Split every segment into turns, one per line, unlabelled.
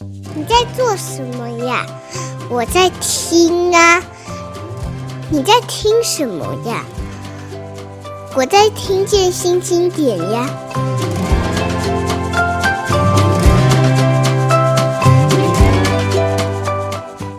你在做什么呀？我在听啊。你在听什么呀？我在听见新经典呀。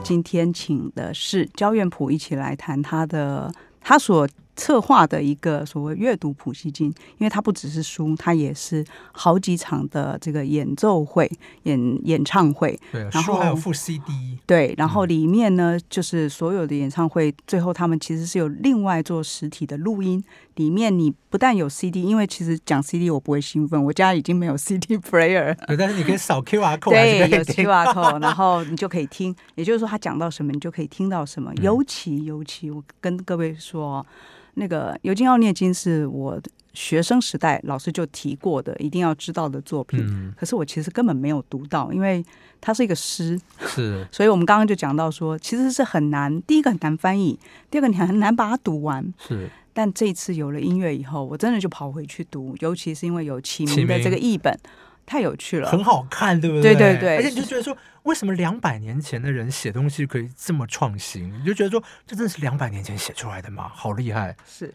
今天请的是焦元溥一起来谈他的他所。策划的一个所谓阅读普希金，因为它不只是书，它也是好几场的这个演奏会、演演唱会。
对，
然后
书还有附 CD。
对，然后里面呢，就是所有的演唱会最后他们其实是有另外做实体的录音。里面你不但有 CD，因为其实讲 CD 我不会兴奋，我家已经没有 CD player。
对，但是你可以扫 QR code，
对，有 QR code，然后你就可以听。也就是说，他讲到什么，你就可以听到什么。尤其尤其，我跟各位说。那个《尤金奥涅金》是我学生时代老师就提过的，一定要知道的作品。嗯、可是我其实根本没有读到，因为它是一个诗。
是，
所以我们刚刚就讲到说，其实是很难。第一个很难翻译，第二个你很难把它读完。
是。
但这次有了音乐以后，我真的就跑回去读，尤其是因为有启明的这个译本，太有趣了，
很好看，对不对？
对对对。
而且你就觉得说，为什么两百年前的人写东西可以这么创新？你就觉得说，这真的是两百年前写出来的吗？好厉害！
是，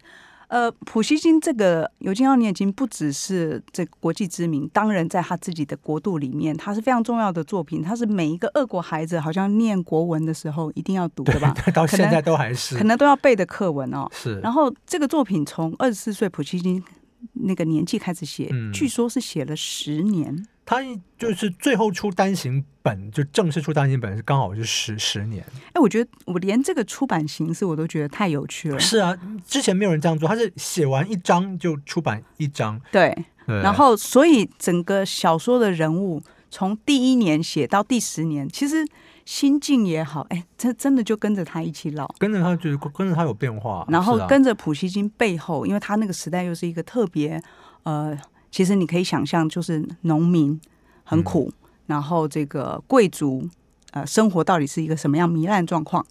呃，普希金这个《尤金奥涅金》不只是这国际知名，当然在他自己的国度里面，他是非常重要的作品。他是每一个俄国孩子好像念国文的时候一定要读的吧？
到现在都还是，
可能，都要背的课文哦。
是。
然后这个作品从二十四岁普希金那个年纪开始写，嗯、据说是写了十年。
他就是最后出单行本，就正式出单行本是刚好是十十年。
哎，我觉得我连这个出版形式我都觉得太有趣了。
是啊，之前没有人这样做，他是写完一章就出版一章。
对，对，然后所以整个小说的人物从第一年写到第十年，其实心境也好，哎，真真的就跟着他一起老，
跟着他就是跟着他有变化，
然后跟着普希金背后，因为他那个时代又是一个特别呃。其实你可以想象，就是农民很苦，嗯、然后这个贵族呃生活到底是一个什么样糜烂状况？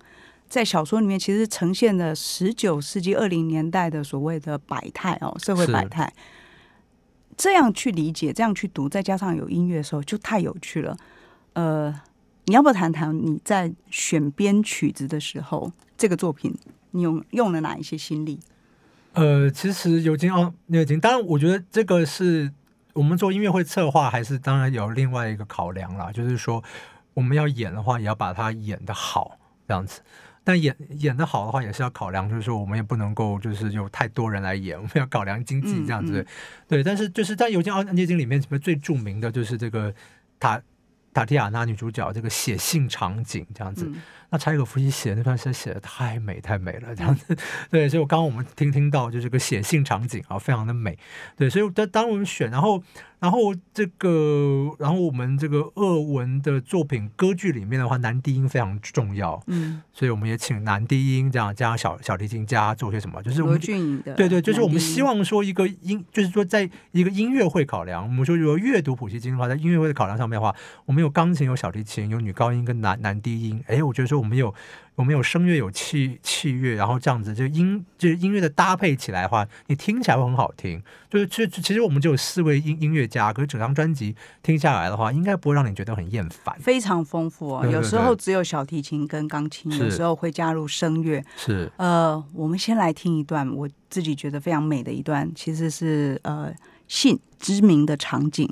在小说里面，其实呈现了十九世纪二零年代的所谓的百态哦，社会百态。这样去理解，这样去读，再加上有音乐的时候，就太有趣了。呃，你要不要谈谈你在选编曲子的时候，这个作品你用用了哪一些心力？
呃，其实尤金奥涅金，当然，我觉得这个是我们做音乐会策划，还是当然有另外一个考量啦。就是说，我们要演的话，也要把它演的好，这样子。但演演的好的话，也是要考量，就是说，我们也不能够就是有太多人来演，我们要考量经济这样子。嗯嗯、对，但是就是在尤金奥涅金里面，什么最著名的就是这个塔塔提亚娜女主角这个写信场景这样子。嗯那柴可夫斯基写的那段诗写的太美太美了，这样子，对，所以我刚刚我们听听到就是这个写信场景啊，非常的美，对，所以当当我们选，然后。然后这个，然后我们这个俄文的作品歌剧里面的话，男低音非常重要，嗯，所以我们也请男低音这样加上小小提琴家做些什么，就是我们对对，就是我们希望说一个音，就是说在一个音乐会考量，我们说如果阅读普希金的话，在音乐会的考量上面的话，我们有钢琴、有小提琴、有女高音跟男男低音，哎，我觉得说我们有。我们有声乐，有器器乐，然后这样子就音就是音乐的搭配起来的话，你听起来会很好听。就是其实其实我们就有四位音音乐家，可是整张专辑听下来的话，应该不会让你觉得很厌烦。
非常丰富哦，有时候只有小提琴跟钢琴，有时候会加入声乐。
是
呃，我们先来听一段我自己觉得非常美的一段，其实是呃信知名的场景。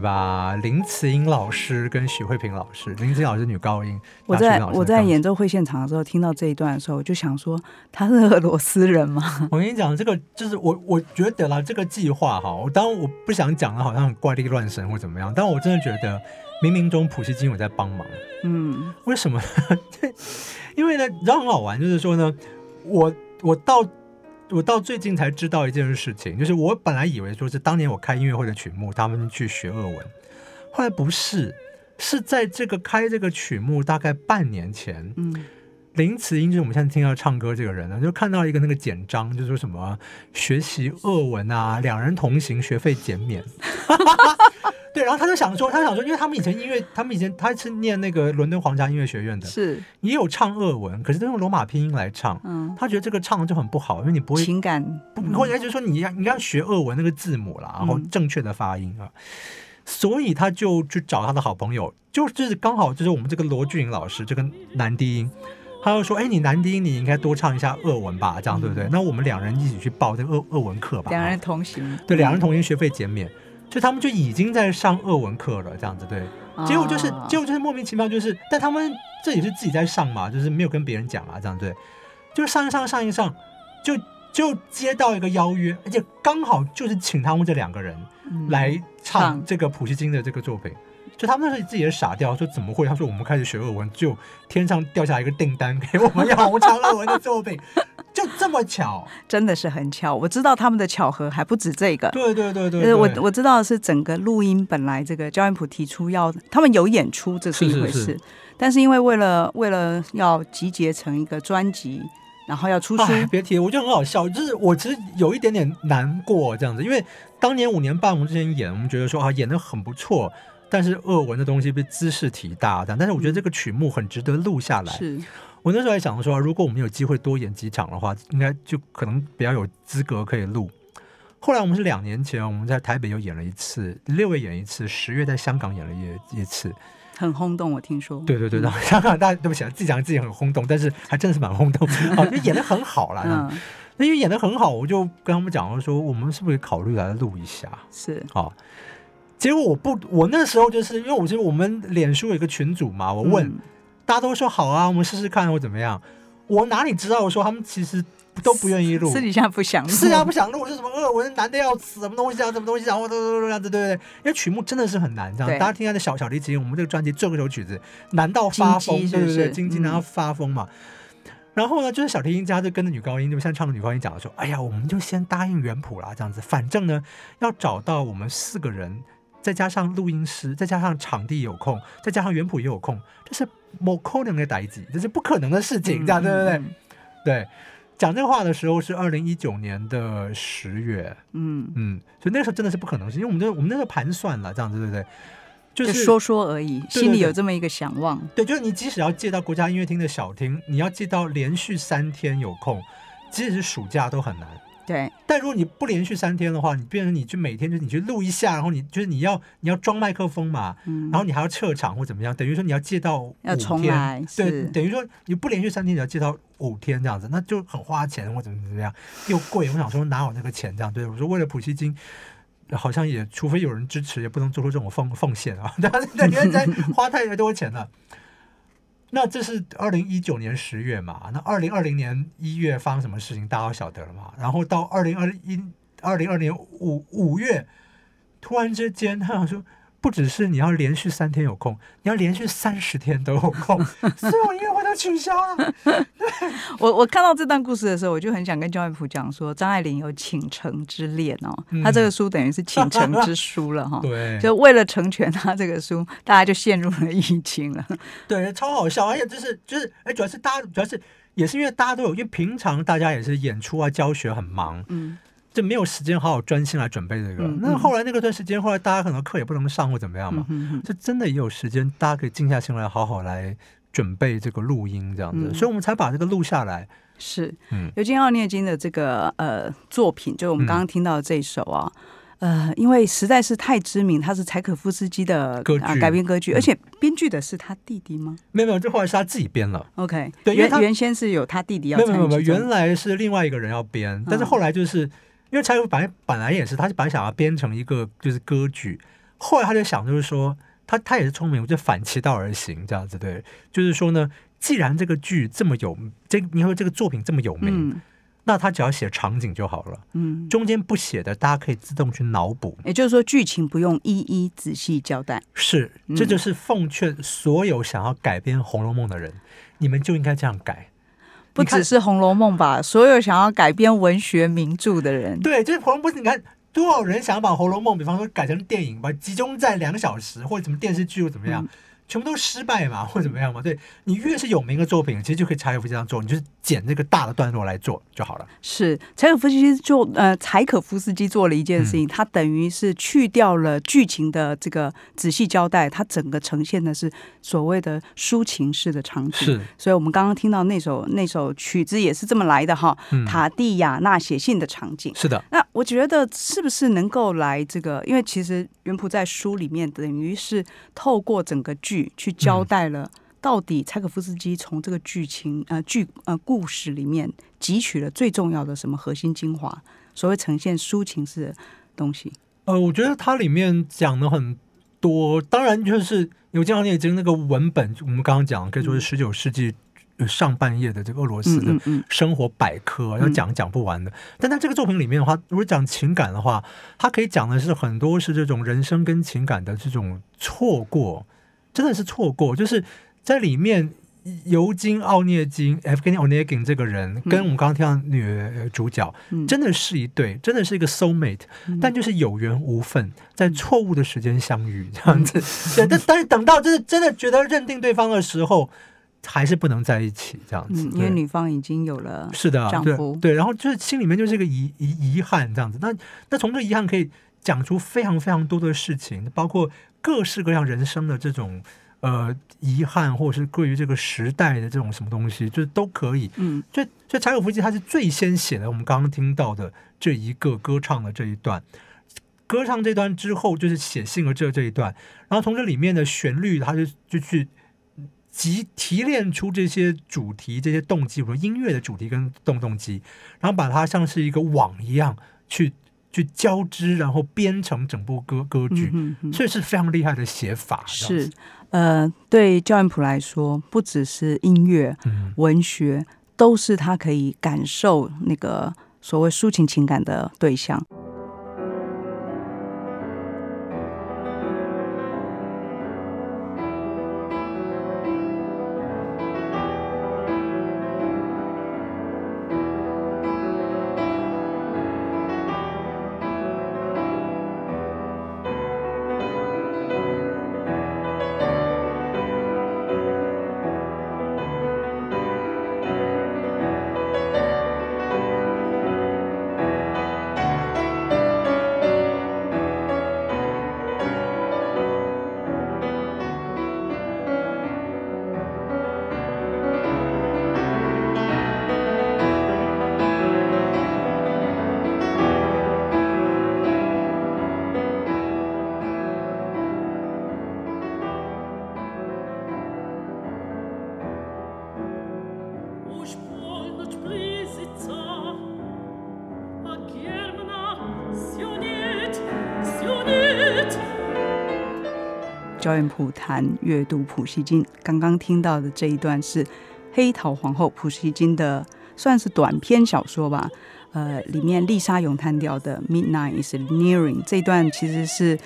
吧，林慈英老师跟许慧萍老师，林慈英老师女高音。
我在我在演奏会现场的时候，听到这一段的时候，我就想说，他是俄罗斯人吗？
我跟你讲，这个就是我我觉得啦，这个计划哈，我当然我不想讲的，好像很怪力乱神或怎么样，但我真的觉得冥冥中普希金有在帮忙。嗯，为什么？因为呢，你知道很好玩，就是说呢，我我到我到最近才知道一件事情，就是我本来以为说是当年我开音乐会的曲目，他们去学俄文，后来不是，是在这个开这个曲目大概半年前，嗯。林慈英就是我们现在听到唱歌这个人呢，就看到一个那个简章，就说什么学习俄文啊，两人同行，学费减免。对，然后他就想说，他想说，因为他们以前音乐，他们以前他是念那个伦敦皇家音乐学院的，
是
也有唱俄文，可是都用罗马拼音来唱。嗯，他觉得这个唱的就很不好，因为你不会
情感，
不，或者就是说你要你要学俄文那个字母啦，然后正确的发音啊，嗯、所以他就去找他的好朋友，就就是刚好就是我们这个罗俊颖老师，这个男低音。他就说：“哎，你男低音，你应该多唱一下俄文吧，这样对不对？嗯、那我们两人一起去报这个俄俄文课吧。
两人同行，
对，两人同行学费减免，所以他们就已经在上俄文课了，这样子对。结果就是，结果就是莫名其妙，就是，但他们这也是自己在上嘛，就是没有跟别人讲啊，这样对。就是上一上上一上，就就接到一个邀约，而且刚好就是请他们这两个人来唱这个普希金的这个作品。”就他们那时候自己也傻掉，说怎么会？他说我们开始学俄文，就天上掉下一个订单给我们要唱俄文的作品，就这么巧，
真的是很巧。我知道他们的巧合还不止这个，
对对对对，对。
我我知道的是整个录音本来这个焦元溥提出要他们有演出，这是一回事，是是是，但是因为为了为了要集结成一个专辑，然后要出书，
别提，我觉得很好笑，就是我其实有一点点难过这样子，因为当年五年半我们之前演，我们觉得说啊演的很不错。但是恶文的东西被姿势体大，但但是我觉得这个曲目很值得录下来。是我那时候还想说，如果我们有机会多演几场的话，应该就可能比较有资格可以录。后来我们是两年前我们在台北又演了一次，六月演一次，十月在香港演了一一次，
很轰动。我听说，
对对对，然后香港大家对不起，自己讲自己很轰动，但是还真的是蛮轰动，啊，就演的很好啦。嗯，那因为演的很好，我就跟他们讲我说，我们是不是考虑来录一下？
是
啊。结果我不，我那时候就是因为我觉得我们脸书有一个群组嘛，我问、嗯、大家都说好啊，我们试试看或怎么样。我哪里知道？我说他们其实都不愿意录，
私底下不想录，
私底下不想录是什么？恶文难的要死，什么东西啊，什么东西啊，我都都都这样子，对不对？因为曲目真的是很难，这样大家听他的小小提琴，我们这个专辑最后一首曲子难到发疯，是是对不对？晶晶然后发疯嘛。嗯、然后呢，就是小提琴家就跟着女高音，就像唱的女高音讲的说：“哎呀，我们就先答应原谱啦，这样子，反正呢要找到我们四个人。”再加上录音师，再加上场地有空，再加上原谱也有空，这是不可能的代际，这是不可能的事情，这样、嗯、对不对？嗯、对，讲这个话的时候是二零一九年的十月，嗯嗯，所以那个时候真的是不可能，是因为我们那我们那时候盘算了，这样子对不对？
就是就说说而已，对对对，心里有这么一个想望。
对，就是你即使要借到国家音乐厅的小厅，你要借到连续三天有空，即使是暑假都很难。
对，
但如果你不连续三天的话，你变成你去每天就是你去录一下，然后你就是你要你要装麦克风嘛，嗯、然后你还要撤场或怎么样，等于说你要借到五天，
要重来，
对，等于说你不连续三天，你要借到五天这样子，那就很花钱或怎么怎么样，又贵。我想说哪有那个钱这样？对，我说为了普希金，好像也除非有人支持，也不能做出这种奉奉献啊，对对，因为在花太多钱了。那这是二零一九年十月嘛？那二零二零年一月发生什么事情，大家都晓得了嘛？然后到二零二一二零二零年五五月，突然之间他想说。不只是你要连续三天有空，你要连续三十天都有空，所有音乐会都取消了。
我我看到这段故事的时候，我就很想跟焦元溥讲说，张爱玲有倾城之恋哦，嗯、他这个书等于是倾城之书了哈。对，就为了成全她这个书，大家就陷入了疫情了。
对，超好笑，而且就是就是，哎，主要是大家主要是也是因为大家都有，因为平常大家也是演出啊、教学很忙，嗯。就没有时间好好专心来准备这个。嗯、那后来那个段时间，后来大家可能课也不能上或怎么样嘛，就真的也有时间，大家可以静下心来好好来准备这个录音这样子，嗯、所以我们才把这个录下来。
是，嗯，尤金奥涅金的这个呃作品，就是我们刚刚听到的这一首啊，嗯、呃，因为实在是太知名，他是柴可夫斯基的歌剧、呃、改编歌剧，而且编剧的是他弟弟吗？
没有没有，这后来是他自己编了。
OK，对，原原先是有他弟弟要参与，没有没有，
原来是另外一个人要编，但是后来就是。嗯因为柴可夫本来本来也是，他本来想要编成一个就是歌剧，后来他就想就是说，他他也是聪明，我就反其道而行这样子，对，就是说呢，既然这个剧这么有，这你说这个作品这么有名，嗯、那他只要写场景就好了，嗯，中间不写的，大家可以自动去脑补，
也就是说剧情不用一一仔细交代，
是，这就是奉劝所有想要改编《红楼梦》的人，嗯、你们就应该这样改。
不只是《红楼梦》吧，所有想要改编文学名著的人，
对，就是《红楼梦》，你看多少人想要把《红楼梦》，比方说改成电影吧，集中在两小时，或者什么电视剧又怎么样。嗯全部都失败嘛，或者怎么样嘛？对，你越是有名的作品，其实就可以柴可夫斯基这样做，你就是剪这个大的段落来做就好了。
是柴可夫斯基做呃，柴可夫斯基做了一件事情，他、嗯、等于是去掉了剧情的这个仔细交代，他整个呈现的是所谓的抒情式的场景。
是，
所以我们刚刚听到那首那首曲子也是这么来的哈。嗯、塔蒂亚娜写信的场景。
是的。
那我觉得是不是能够来这个？因为其实原谱在书里面等于是透过整个剧。去交代了到底柴可夫斯基从这个剧情呃剧呃故事里面汲取了最重要的什么核心精华，所谓呈现抒情式的东西。
呃，我觉得它里面讲的很多，当然就是尤金·奥涅金那个文本，我们刚刚讲可以说是十九世纪上半叶的这个俄罗斯的生活百科，要讲讲不完的。但在这个作品里面的话，如果讲情感的话，它可以讲的是很多是这种人生跟情感的这种错过。真的是错过，就是在里面，尤金·奥涅金 （Evgeny Onegin） 这个人，跟我们刚刚听到女主角，嗯、真的是一对，真的是一个 soul mate，、嗯、但就是有缘无分，在错误的时间相遇这样子。嗯、对，但但是等到就是真的觉得认定对方的时候，还是不能在一起这样子，
嗯、因为女方已经有了
是的丈夫对，对，然后就是心里面就是一个遗遗遗憾这样子。那那从这遗憾可以讲出非常非常多的事情，包括。各式各样人生的这种呃遗憾，或者是关于这个时代的这种什么东西，就是都可以。嗯，所以所以柴可夫斯基他是最先写的，我们刚刚听到的这一个歌唱的这一段，歌唱这段之后就是写信的这这一段，然后从这里面的旋律，他就就去集提炼出这些主题、这些动机，比如音乐的主题跟动动机，然后把它像是一个网一样去。去交织，然后编成整部歌歌剧，嗯、哼哼，所以是非常厉害的写法。
是，呃，对教案普来说，不只是音乐、嗯、文学，都是他可以感受那个所谓抒情情感的对象。焦元溥谈阅读普希金，刚刚听到的这一段是《黑桃皇后》普希金的算是短篇小说吧。呃，里面丽莎咏叹调的 Midnight is nearing 这一段其实是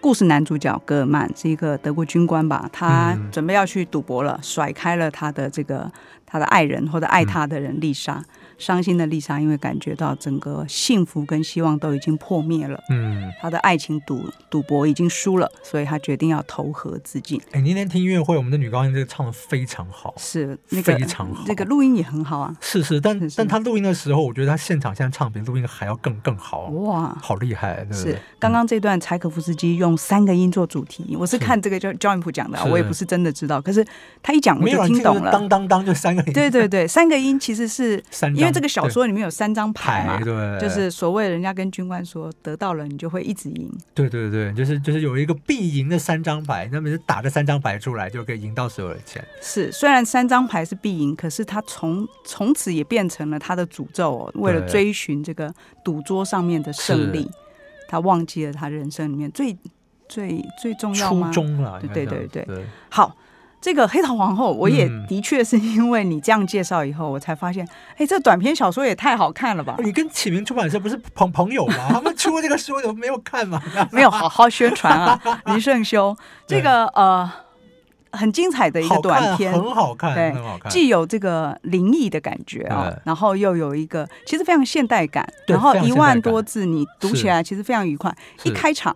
故事男主角格尔曼是一个德国军官吧，他准备要去赌博了，甩开了他的这个他的爱人或者爱他的人丽莎。伤心的丽莎，因为感觉到整个幸福跟希望都已经破灭了，嗯，她的爱情赌赌博已经输了，所以她决定要投河自尽。
哎，那天听音乐会，我们的女高音这个唱的非常好，
是那个
非常好，
这个录音也很好啊。
是是，但但她录音的时候，我觉得她现场现在唱比录音还要更更好，哇，好厉害，对不对？是
刚刚这段柴可夫斯基用三个音做主题，我是看这个焦焦元溥讲的，是。我也不是真的知道，可是他一讲我就听懂了，
当当当就三个音，
对对对，三个音其实是因为。这个小说里面有三张牌嘛，
对，
就是所谓人家跟军官说，得到了你就会一直赢。
对对对，就是就是有一个必赢的三张牌，那么就打这三张牌出来就可以赢到所有的钱。
是，虽然三张牌是必赢，可是他从从此也变成了他的诅咒哦。为了追寻这个赌桌上面的胜利，他忘记了他人生里面最最最重要吗？
初衷了。
对对对对，好。这个黑桃皇后，我也的确是因为你这样介绍以后，我才发现，哎，这短篇小说也太好看了吧！
你跟启明出版社不是朋朋友吗？他们出这个书有没有看吗？
没有好好宣传啊，林圣修。这个呃很精彩的一个短片，
很好看，
对，
很好看，
既有这个灵异的感觉啊、哦，然后又有一个其实非常现代感，然后一万多字你读起
来
其实非常愉快。一开场，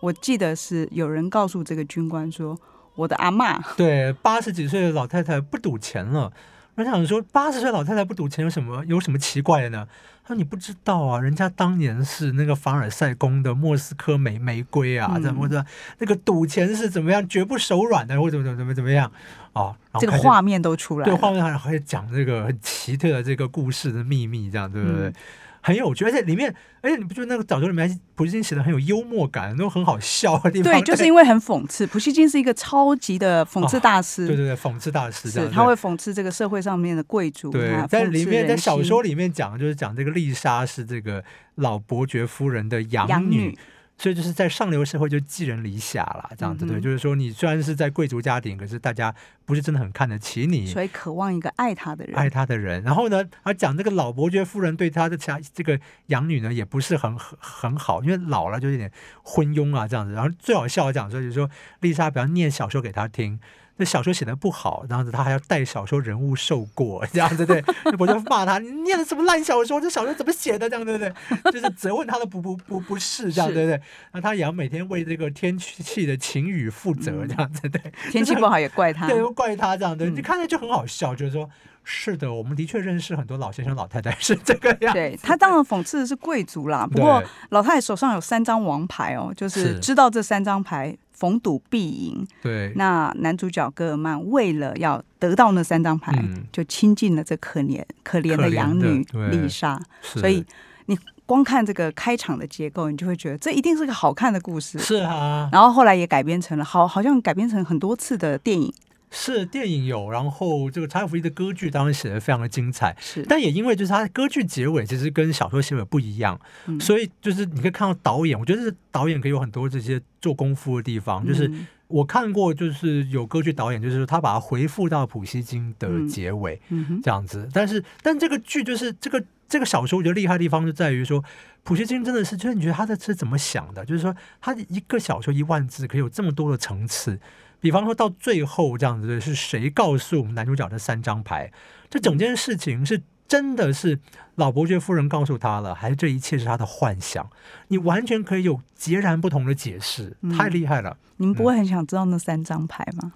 我记得是有人告诉这个军官说：“我的阿嬷，
对，八十几岁的老太太不赌钱了。”我想说，八十岁老太太不赌钱有什么有什么奇怪的呢？他说：“你不知道啊，人家当年是那个凡尔赛宫的莫斯科玫玫瑰啊，怎么的？那个赌钱是怎么样，绝不手软的，或者怎么怎么怎么样哦？
这个画面都出来了，
对，画面还还讲这个很奇特的这个故事的秘密，这样对不对？”嗯很有趣，而且里面，而且你不觉得那个小说里面普希金写的很有幽默感，都很好笑的地方？
对，就是 因为很讽刺。普希金是一个超级的讽刺大师，
哦、对对对，讽刺大师，
是他会讽刺这个社会上面的贵族。
对，在里面在小说里面讲，就是讲这个丽莎是这个老伯爵夫人的养女。养女所以就是在上流社会就寄人篱下了，这样子对，就是说你虽然是在贵族家庭，可是大家不是真的很看得起你，
所以渴望一个爱他的人，
爱他的人。然后呢，而讲这个老伯爵夫人对他的家这个养女呢，也不是很很好，因为老了就有点昏庸啊这样子。然后最好笑的讲说，就是说丽莎比方念小说给他听。那小说写的不好，然后他还要带小说人物受过，这样子对，我就骂他，你念的什么烂小说？这小说怎么写的？这样对不对？就是责问他的不 不不不是这样对不对？那他也要每天为这个天气的晴雨负责，这样子对。
天气不好也怪他，
对，怪他这样对。你看着就很好笑，就是说，是的，我们的确认识很多老先生老太太是这个样。
对，他当然讽刺的是贵族啦，不过老太太手上有三张王牌哦，就是知道这三张牌。逢赌必赢。
对，
那男主角戈尔曼为了要得到那三张牌，嗯、就亲近了这可怜可怜的养女丽莎。所以你光看这个开场的结构，你就会觉得这一定是个好看的故事。
是啊，
然后后来也改编成了，好，好像改编成很多次的电影。
是电影有，然后这个查可夫斯基的歌剧当然写的非常的精彩，
是，
但也因为就是他的歌剧结尾其实跟小说结尾不一样，嗯、所以就是你可以看到导演，我觉得是导演可以有很多这些做功夫的地方，就是我看过，就是有歌剧导演，就是他把它回复到普希金的结尾，这样子，但是但这个剧就是这个这个小说，我觉得厉害的地方就在于说，普希金真的是，就是你觉得他在是怎么想的，就是说他一个小说一万字可以有这么多的层次。比方说到最后这样子，是谁告诉我们男主角的三张牌？这整件事情是真的是老伯爵夫人告诉他了，还是这一切是他的幻想？你完全可以有截然不同的解释，太厉害了！嗯、
你们不会很想知道那三张牌吗？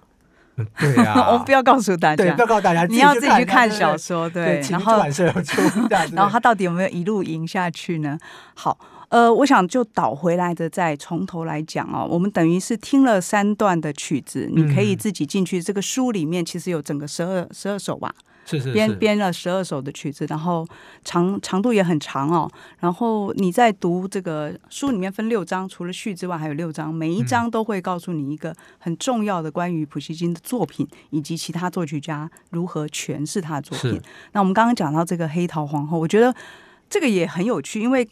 嗯、对呀、啊，
我们不要告诉大家，
不要告诉大家，
你要自己去看小说，对，对，对，然后 然后他到底有没有一路赢下去呢？好。呃，我想就倒回来的，再从头来讲哦。我们等于是听了三段的曲子，你可以自己进去。这个书里面其实有整个十二十二首吧，
是是
编编了十二首的曲子，然后长长度也很长哦。然后你在读这个书里面分六章，除了序之外还有六章，每一章都会告诉你一个很重要的关于普希金的作品以及其他作曲家如何诠释他的作品。那我们刚刚讲到这个黑桃皇后，我觉得这个也很有趣，因为。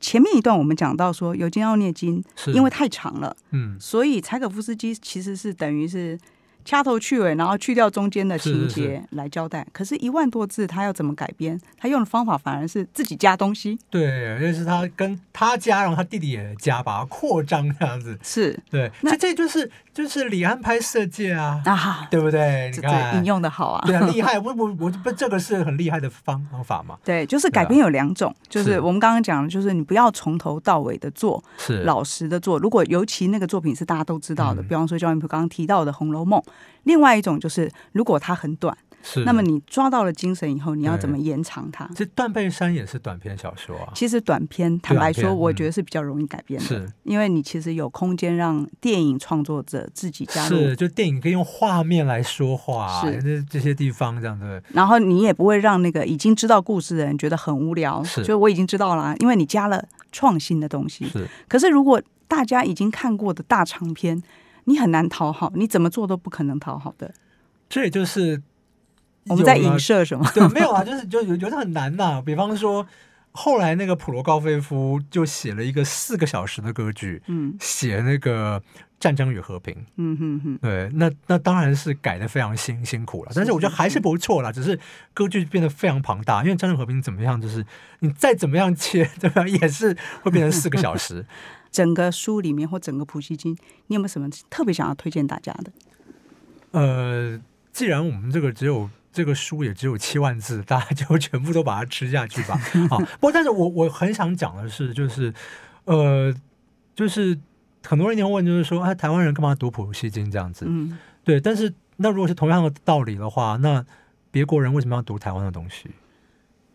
前面一段我们讲到说，尤金奥涅金因为太长了，嗯，所以柴可夫斯基其实是等于是。掐头去尾，然后去掉中间的情节来交代。是是是，可是，一万多字，他要怎么改编？他用的方法反而是自己加东西。
对，就是他跟他加，然后他弟弟也加，把它扩张这样子。
是，对。
那这就是就是李安拍色戒啊，
啊，
对不对？你看
引用的好啊，
对啊，厉害。我我我不，这个是很厉害的方方法嘛。
对，就是改编有两种，就是我们刚刚讲的，就是你不要从头到尾的做，
是
老实的做。如果尤其那个作品是大家都知道的，比方说焦元溥刚刚提到的《红楼梦》。另外一种就是，如果它很短，是那么你抓到了精神以后，你要怎么延长它？
这《断背山》也是短篇小说啊。
其实短篇，坦白说，我觉得是比较容易改编的，
是
因为你其实有空间让电影创作者自己加入。
是，就电影可以用画面来说话，是这这些地方这样对。
然后你也不会让那个已经知道故事的人觉得很无聊，
是，
就我已经知道了啊，因为你加了创新的东西。
是，
可是如果大家已经看过的大长篇。你很难讨好，你怎么做都不可能讨好的。
这也就是
我们在影射什么？
对，没有啊，就是就有觉得很难呐、啊。比方说，后来那个普罗高菲夫就写了一个四个小时的歌剧，嗯，写那个《战争与和平》，嗯哼哼，对，那那当然是改的非常辛辛苦了，但是我觉得还是不错啦。只是歌剧变得非常庞大，因为《战争和平》怎么样，就是你再怎么样切，怎么样也是会变成四个小时。
整个书里面或整个普希金，你有没有什么特别想要推荐大家的？
呃，既然我们这个只有这个书也只有七万字，大家就全部都把它吃下去吧。啊，不过但是我我很想讲的是，就是呃，就是很多人会问，就是说，哎，台湾人干嘛读普希金这样子？嗯，对。但是那如果是同样的道理的话，那别国人为什么要读台湾的东西？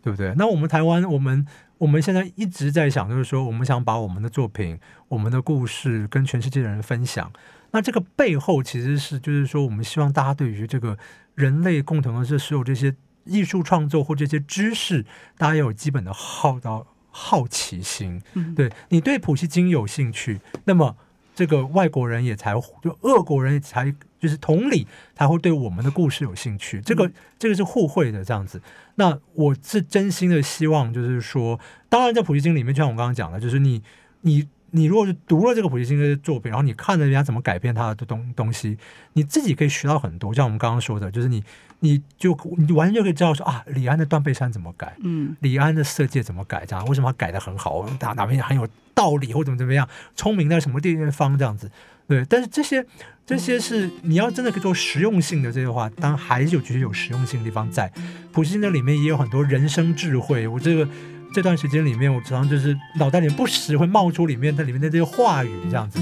对不对？那我们台湾，我们我们现在一直在想，就是说，我们想把我们的作品、我们的故事跟全世界的人分享。那这个背后其实是，就是说，我们希望大家对于这个人类共同的这所有这些艺术创作或这些知识，大家要有基本的好到好奇心。嗯，对，你对普希金有兴趣，那么这个外国人也才就俄国人也才。就是同理，他会对我们的故事有兴趣，这个这个是互惠的这样子。那我是真心的希望，就是说，当然在普希金里面，就像我刚刚讲的，就是你你你如果是读了这个普希金的作品，然后你看了人家怎么改变他的东东西，你自己可以学到很多。像我们刚刚说的，就是你你就你完全就可以知道说啊，李安的《断背山》怎么改，嗯，李安的《色戒》怎么改，这样为什么他改得很好，哪哪边很有道理，或怎么怎么样，聪明在什么地方这样子。对，但是这些这些是你要真的可以做实用性的这些话，当然还是有觉得有实用性的地方在。普希金的里面也有很多人生智慧。我这个这段时间里面，我常常就是脑袋里不时会冒出里面它里面的这些话语，这样子。